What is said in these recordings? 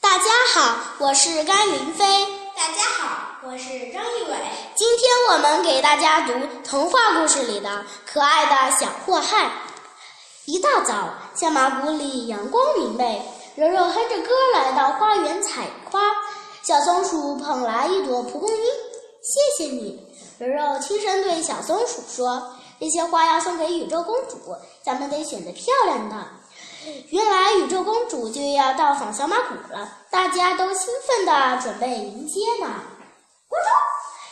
大家好，我是甘云飞。大家好，我是张一伟。今天我们给大家读童话故事里的可爱的小祸害。一大早，小马谷里阳光明媚，柔柔哼着歌来到花园采花。小松鼠捧来一朵蒲公英，谢谢你。柔柔轻声对小松鼠说：“这些花要送给宇宙公主，咱们得选择漂亮的。”原来宇宙公主就要到访小马谷了，大家都兴奋地准备迎接呢。咕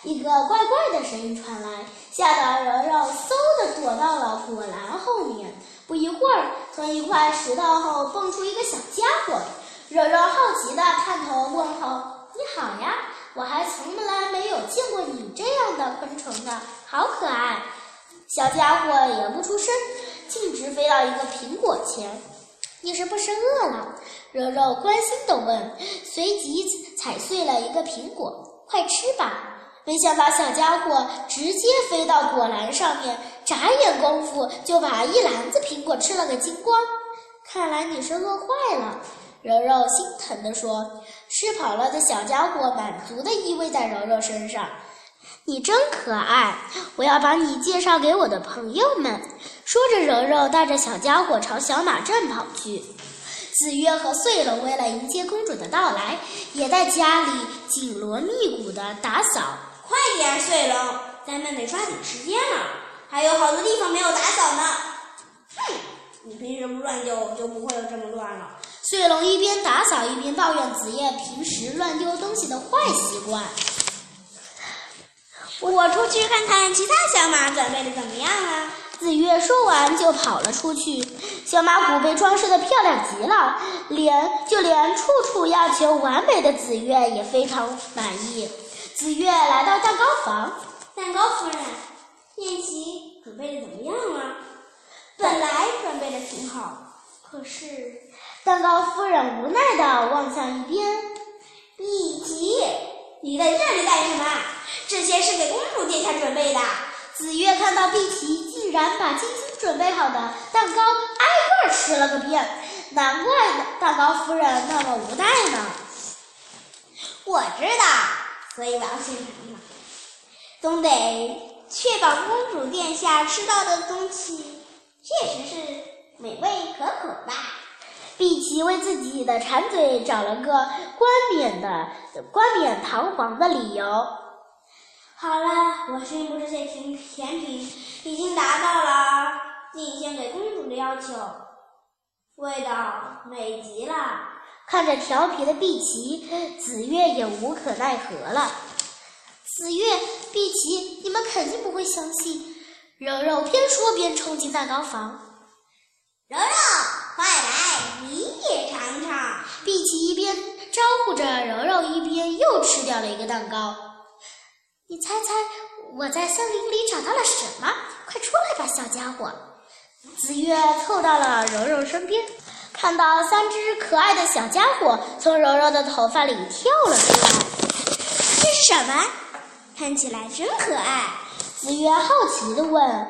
咚，一个怪怪的声音传来，吓得柔柔嗖地躲到了果篮后面。不一会儿，从一块石头后蹦出一个小家伙。柔柔好奇地探头问候：“你好呀，我还从来没有见过你这样的昆虫呢，好可爱！”小家伙也不出声，径直飞到一个苹果前。你是不是饿了？柔柔关心地问，随即踩碎了一个苹果，快吃吧。没想到小家伙直接飞到果篮上面，眨眼功夫就把一篮子苹果吃了个精光。看来你是饿坏了，柔柔心疼地说。吃饱了的小家伙满足地依偎在柔柔身上。你真可爱，我要把你介绍给我的朋友们。说着，柔柔带着小家伙朝小马镇跑去。紫月和穗龙为了迎接公主的到来，也在家里紧锣密鼓地打扫。快点，穗龙，咱们得抓紧时间了，还有好多地方没有打扫呢。哼，你平时不乱丢，就不会有这么乱了。穗龙一边打扫一边抱怨紫月平时乱丢东西的坏习惯。我出去看看其他小马准备的怎么样了。紫月说完就跑了出去。小马谷被装饰的漂亮极了，连就连处处要求完美的紫月也非常满意。紫月来到蛋糕房，蛋糕夫人，宴席准备的怎么样啊？本来准备的挺好，可是蛋糕夫人无奈的望向一边。以及，你在这里干什么？这些是给公主殿下准备的。紫月看到碧琪竟然把精心准备好的蛋糕挨个吃了个遍，难怪蛋糕夫人那么无奈呢。我知道，所以我要现场嘛，总得确保公主殿下吃到的东西确实是美味可口吧。碧琪为自己的馋嘴找了个冠冕的冠冕堂皇的理由。好了，我宣布这些甜甜品已经达到了进献给公主的要求，味道美极了。看着调皮的碧琪，紫月也无可奈何了。紫月、碧琪，你们肯定不会相信。柔柔边说边冲进蛋糕房。柔柔，快来，你也尝尝。碧琪一边招呼着柔柔，一边又吃掉了一个蛋糕。你猜猜我在森林里找到了什么？快出来吧，小家伙！紫月凑到了柔柔身边，看到三只可爱的小家伙从柔柔的头发里跳了出来。这是什么？看起来真可爱。紫月好奇地问：“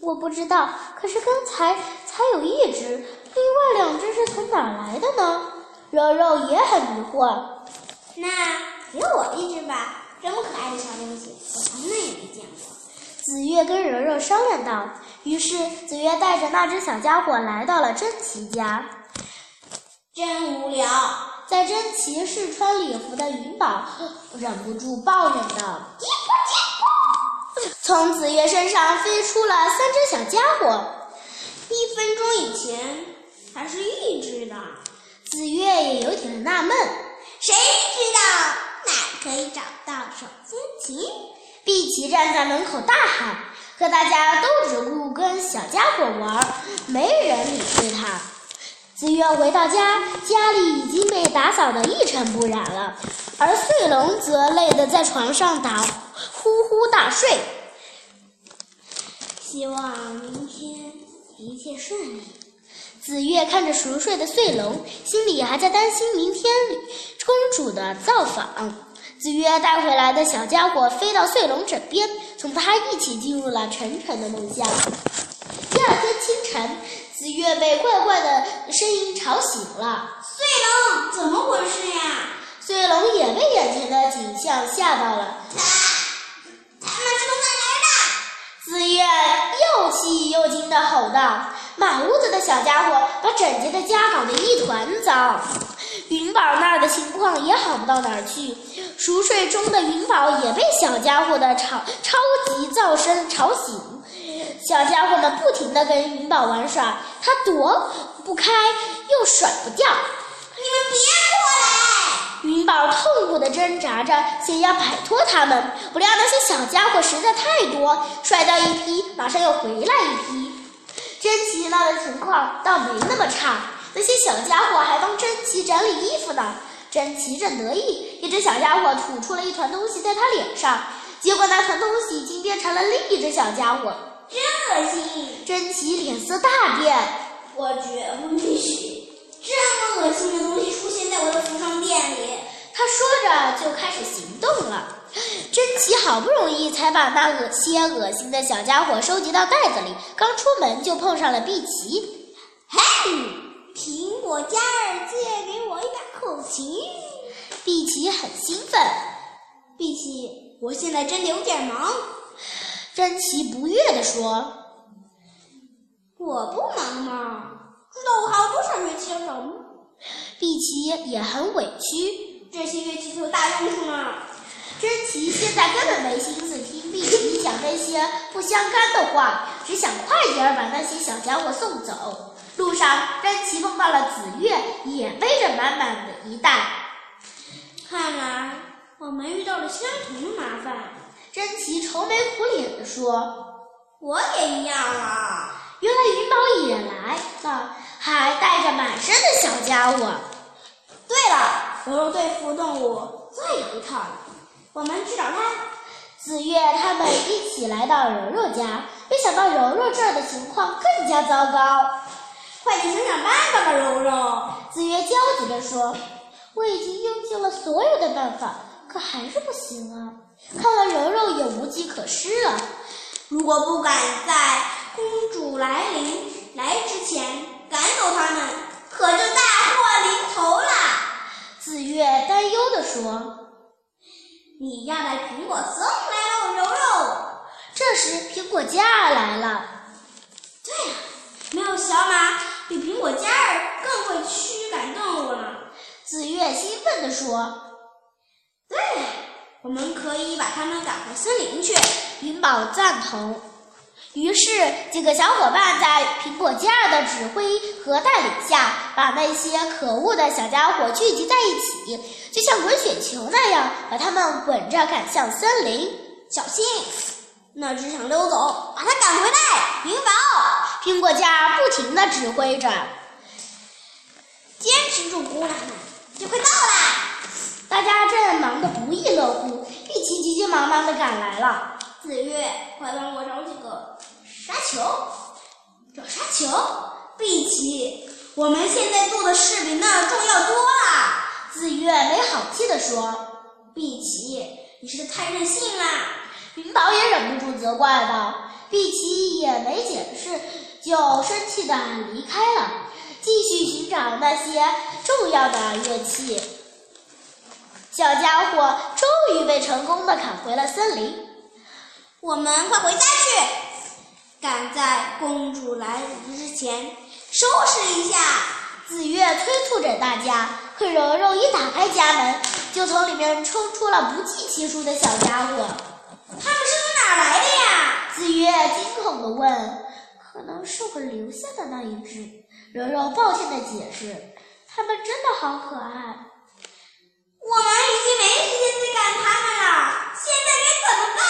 我不知道，可是刚才才有一只，另外两只是从哪儿来的呢？”柔柔也很疑惑。那给我一只吧。这么可爱的小东西，我从来也没见过。紫月跟柔柔商量道。于是紫月带着那只小家伙来到了珍奇家。真无聊，在珍奇试穿礼服的云宝忍不住抱怨道：“从紫月身上飞出了三只小家伙。一分钟以前还是一只的。”紫月也有点纳闷：“谁知道？”可以找到手风琴？碧琪站在门口大喊，可大家都只顾跟小家伙玩，没人理会他。紫月回到家，家里已经被打扫得一尘不染了，而穗龙则累得在床上打呼呼大睡。希望明天一切顺利。紫月看着熟睡的穗龙，心里还在担心明天公主的造访。紫月带回来的小家伙飞到穗龙枕边，同他一起进入了沉沉的梦乡。第二天清晨，紫月被怪怪的声音吵醒了。穗龙，怎么回事呀？碎龙也被眼前的景象吓到了。他们是从哪来的？紫月又气又惊地吼道：“满屋子的小家伙把整洁的家搞得一团糟。”云宝那儿的情况也好不到哪儿去，熟睡中的云宝也被小家伙的吵超级噪声吵醒。小家伙们不停地跟云宝玩耍，他躲不开又甩不掉。你们别过来！云宝痛苦地挣扎着，想要摆脱他们，不料那些小家伙实在太多，甩掉一批，马上又回来一批。珍奇那的情况倒没那么差，那些小家伙还帮珍奇整理衣服呢。珍奇正得意，一只小家伙吐出了一团东西在他脸上，结果那团东西竟变成了另一只小家伙。真恶心！珍奇脸色大变，我绝不允许这么恶心的东西出现在我的服装店里。他说着就开始行动了。珍奇好不容易才把那恶些恶心的小家伙收集到袋子里，刚出门就碰上了碧琪。嘿，苹果嘉儿，借给我一把口琴。碧琪很兴奋。碧琪，我现在真的有点忙。珍奇不悦地说：“我不忙嘛，知道我还有多少乐器要找吗？”碧琪也很委屈，这些乐器可有大用处呢。珍奇现在根本没心思听碧琪讲这些不相干的话，只想快点把那些小家伙送走。路上，珍奇碰到了紫月，也背着满满的一袋。看来我们遇到了相同的麻烦。珍奇愁眉苦脸地说：“我也一样啊。”原来云宝也来了，还带着满身的小家伙。对了，柔柔对付动物最有一套了，我们去找他。紫月他们一起来到柔柔家，没想到柔柔这儿的情况更加糟糕。快点想想办法吧，柔柔！紫月焦急地说：“我已经用尽了所有的办法，可还是不行啊！看来柔柔也无计可施了。如果不赶在公主来临来之前赶走他们，可就大祸临头了。”紫月担忧地说：“你要的苹果送来了，柔柔。”这时，苹果嘉儿来了。对呀，没有小马。比苹果嘉儿更会驱赶动物呢，紫月兴奋地说：“对，我们可以把它们赶回森林去。”云宝赞同。于是几个小伙伴在苹果嘉儿的指挥和带领下，把那些可恶的小家伙聚集在一起，就像滚雪球那样，把他们滚着赶向森林。小心，那只想溜走，把它赶回来，云宝。苹果嘉不停地指挥着，坚持住，姑娘们，就快到啦！大家正忙得不亦乐乎，碧琪急急忙忙地赶来了。紫月，快帮我找几个沙球！找沙球！碧琪，我们现在做的事比那重要多了。紫月没好气地说：“碧琪，你是太任性啦！”云宝也忍不住责怪道。碧琪也没解释，就生气的离开了，继续寻找那些重要的乐器。小家伙终于被成功的赶回了森林。我们快回家去，赶在公主来临之前收拾一下。紫月催促着大家，可柔柔一打开家门，就从里面冲出了不计其数的小家伙。他们是从哪来的呀？紫月惊恐地问：“可能是我留下的那一只。”柔柔抱歉的解释：“它们真的好可爱。”我们已经没时间再赶它们了，现在该怎么办？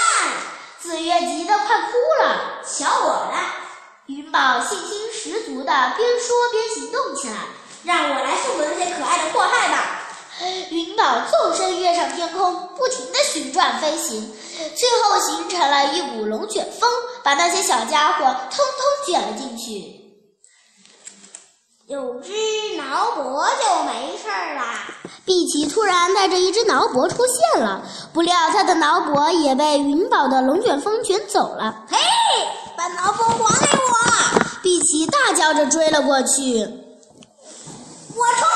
紫月急得快哭了。瞧我的！云宝信心十足的边说边行动起来。让我来送走那些可爱的祸害吧！云宝纵身跃上天空，不停地旋转飞行，最后形成了一股龙卷风，把那些小家伙通通卷了进去。有只挠脖就没事儿啦。碧琪突然带着一只挠脖出现了，不料他的挠脖也被云宝的龙卷风卷走了。嘿，把挠脖还给我！碧琪大叫着追了过去。我撑不住了！云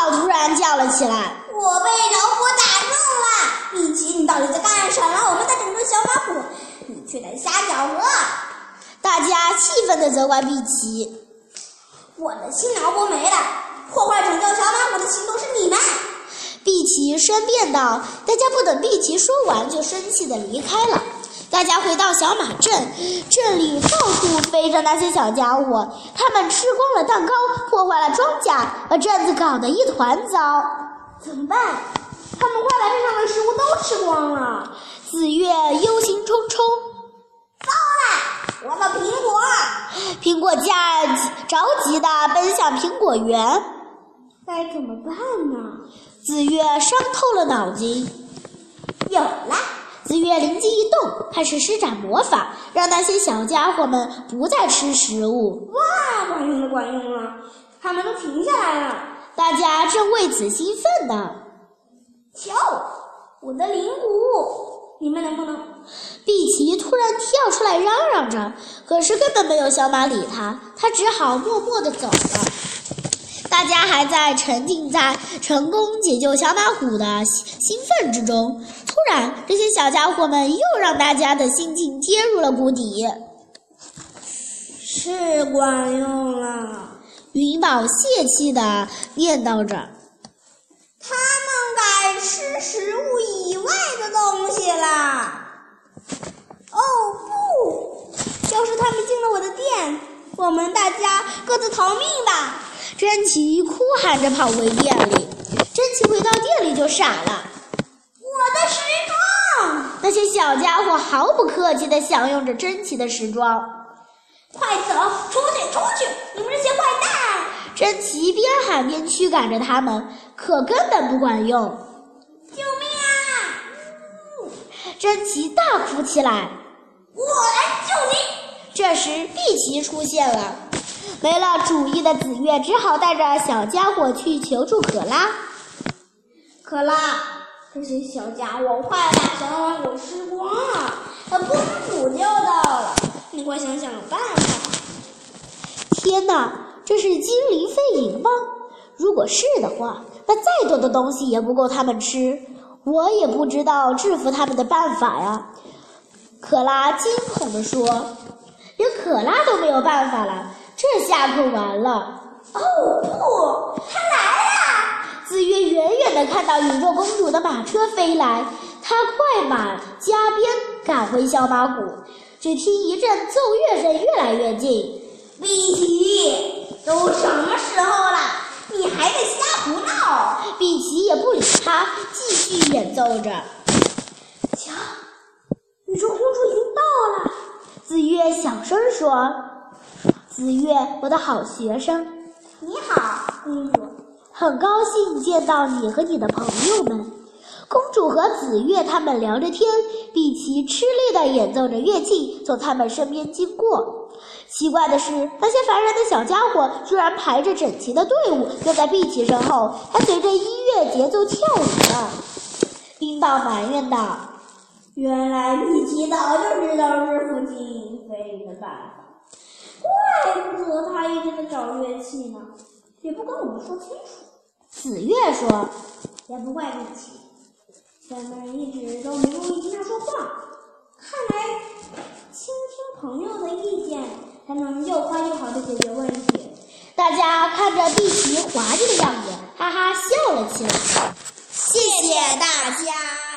宝突然叫了起来：“我被老虎打中了！米奇你到底在干什么？我们在拯救小马虎，你却在瞎搅和。大家气愤地责怪碧琪。我的新老婆没了，破坏拯救小马虎的行动是你们。碧琪申辩道。大家不等碧琪说完，就生气地离开了。大家回到小马镇，镇里到处飞着那些小家伙，他们吃光了蛋糕，破坏了庄稼，把镇子搞得一团糟。怎么办？他们快把镇上的食物都吃光了。紫月忧心忡忡。糟了，我的苹果！苹果架着急地奔向苹果园。该怎么办呢？紫月伤透了脑筋。有了。紫月灵机一动，开始施展魔法，让那些小家伙们不再吃食物。哇，管用了，管用了！他们都停下来了。大家正为此兴奋呢。瞧，我的灵骨，你们能不能？碧琪突然跳出来嚷嚷着，可是根本没有小马理他，他只好默默的走了。大家还在沉浸在成功解救小马虎的兴奋之中。突然，这些小家伙们又让大家的心情跌入了谷底。是管用了，云宝泄气的念叨着：“他们该吃食物以外的东西了。”哦不！要是他们进了我的店，我们大家各自逃命吧！珍奇哭喊着跑回店里。珍奇回到店里就傻了。我的时装！那些小家伙毫不客气地享用着珍奇的时装。快走，出去，出去！你们这些坏蛋！珍奇边喊边驱赶着他们，可根本不管用。救命啊！珍奇大哭起来。我来救你！这时，碧琪出现了。没了主意的紫月只好带着小家伙去求助可拉。可拉。这些小家伙快把小马虎吃光了，那公主就到了。你快想想办法！天哪，这是精灵飞营吗？如果是的话，那再多的东西也不够他们吃。我也不知道制服他们的办法呀。可拉惊恐地说：“连可拉都没有办法了，这下可完了！”哦不，他来了！紫月远远地看到宇宙公主的马车飞来，她快马加鞭赶回小马谷。只听一阵奏乐声越来越近。碧琪，都什么时候了，你还在瞎胡闹？比奇也不理他，继续演奏着。瞧，宇宙公主已经到了。紫月小声说：“紫月，我的好学生，你好，公主。”很高兴见到你和你的朋友们。公主和紫月他们聊着天，碧琪吃力地演奏着乐器，从他们身边经过。奇怪的是，那些烦人的小家伙居然排着整齐的队伍，跟在碧琪身后，还随着音乐节奏跳舞呢。冰棒埋怨道：“原来碧琪早就知道这附近飞的办法，怪不得他一直在找乐器呢，也不跟我们说清楚。”紫月说：“也不怪你琪，咱们一直都没注意听他说话。看来倾听朋友的意见，才能又快又好的解决问题。”大家看着碧琪滑稽的样子，哈哈笑了起来。谢谢大家。